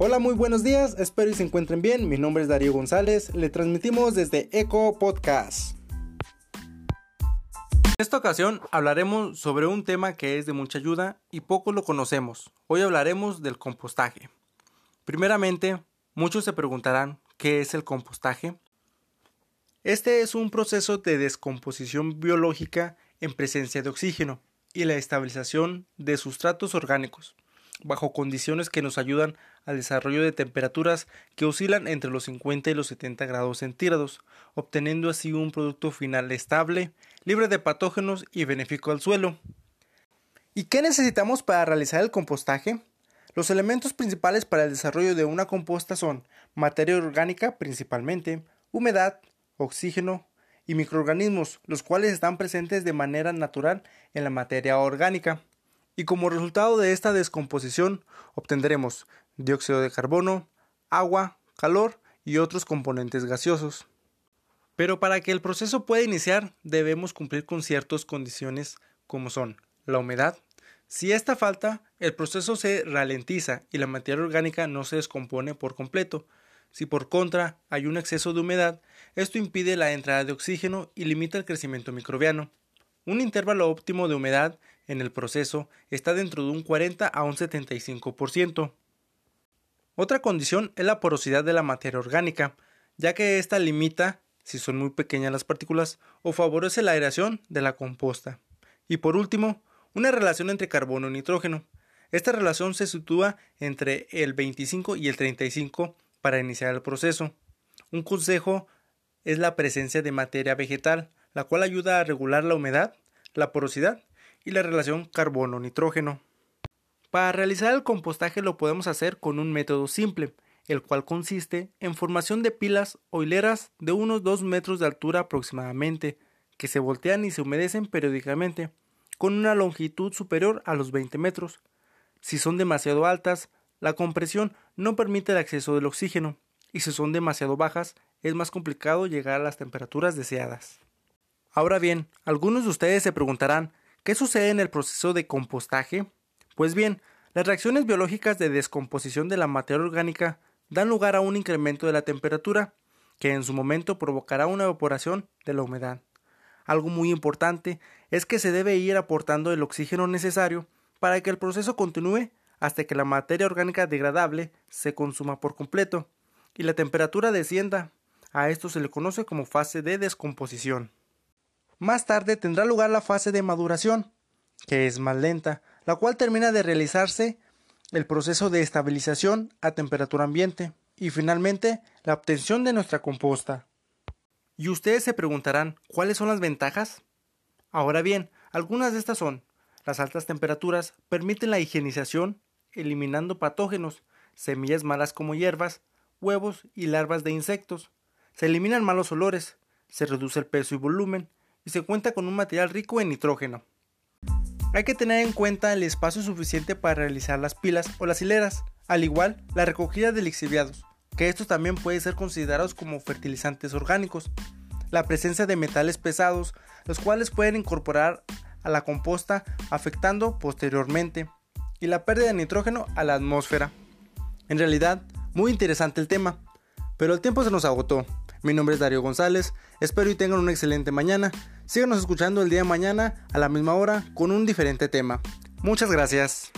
Hola, muy buenos días, espero y se encuentren bien. Mi nombre es Darío González, le transmitimos desde Eco Podcast. En esta ocasión hablaremos sobre un tema que es de mucha ayuda y poco lo conocemos. Hoy hablaremos del compostaje. Primeramente, muchos se preguntarán qué es el compostaje. Este es un proceso de descomposición biológica en presencia de oxígeno y la estabilización de sustratos orgánicos bajo condiciones que nos ayudan al desarrollo de temperaturas que oscilan entre los 50 y los 70 grados centígrados, obteniendo así un producto final estable, libre de patógenos y benéfico al suelo. ¿Y qué necesitamos para realizar el compostaje? Los elementos principales para el desarrollo de una composta son materia orgánica principalmente, humedad, oxígeno y microorganismos, los cuales están presentes de manera natural en la materia orgánica y como resultado de esta descomposición obtendremos dióxido de carbono, agua, calor y otros componentes gaseosos. Pero para que el proceso pueda iniciar debemos cumplir con ciertas condiciones como son la humedad. Si esta falta, el proceso se ralentiza y la materia orgánica no se descompone por completo. Si por contra hay un exceso de humedad, esto impide la entrada de oxígeno y limita el crecimiento microbiano. Un intervalo óptimo de humedad en el proceso está dentro de un 40 a un 75%. Otra condición es la porosidad de la materia orgánica, ya que ésta limita, si son muy pequeñas las partículas, o favorece la aireación de la composta. Y por último, una relación entre carbono y nitrógeno. Esta relación se sitúa entre el 25 y el 35 para iniciar el proceso. Un consejo es la presencia de materia vegetal, la cual ayuda a regular la humedad, la porosidad y la relación carbono-nitrógeno. Para realizar el compostaje lo podemos hacer con un método simple, el cual consiste en formación de pilas o hileras de unos 2 metros de altura aproximadamente, que se voltean y se humedecen periódicamente, con una longitud superior a los 20 metros. Si son demasiado altas, la compresión no permite el acceso del oxígeno, y si son demasiado bajas, es más complicado llegar a las temperaturas deseadas. Ahora bien, algunos de ustedes se preguntarán, ¿qué sucede en el proceso de compostaje? Pues bien, las reacciones biológicas de descomposición de la materia orgánica dan lugar a un incremento de la temperatura, que en su momento provocará una evaporación de la humedad. Algo muy importante es que se debe ir aportando el oxígeno necesario para que el proceso continúe hasta que la materia orgánica degradable se consuma por completo y la temperatura descienda. A esto se le conoce como fase de descomposición. Más tarde tendrá lugar la fase de maduración, que es más lenta, la cual termina de realizarse el proceso de estabilización a temperatura ambiente y finalmente la obtención de nuestra composta. Y ustedes se preguntarán, ¿cuáles son las ventajas? Ahora bien, algunas de estas son, las altas temperaturas permiten la higienización, eliminando patógenos, semillas malas como hierbas, huevos y larvas de insectos. Se eliminan malos olores, se reduce el peso y volumen, y se cuenta con un material rico en nitrógeno. Hay que tener en cuenta el espacio suficiente para realizar las pilas o las hileras, al igual la recogida de lixiviados, que estos también pueden ser considerados como fertilizantes orgánicos, la presencia de metales pesados, los cuales pueden incorporar a la composta afectando posteriormente, y la pérdida de nitrógeno a la atmósfera. En realidad, muy interesante el tema, pero el tiempo se nos agotó. Mi nombre es Darío González, espero y tengan una excelente mañana. Síganos escuchando el día de mañana a la misma hora con un diferente tema. Muchas gracias.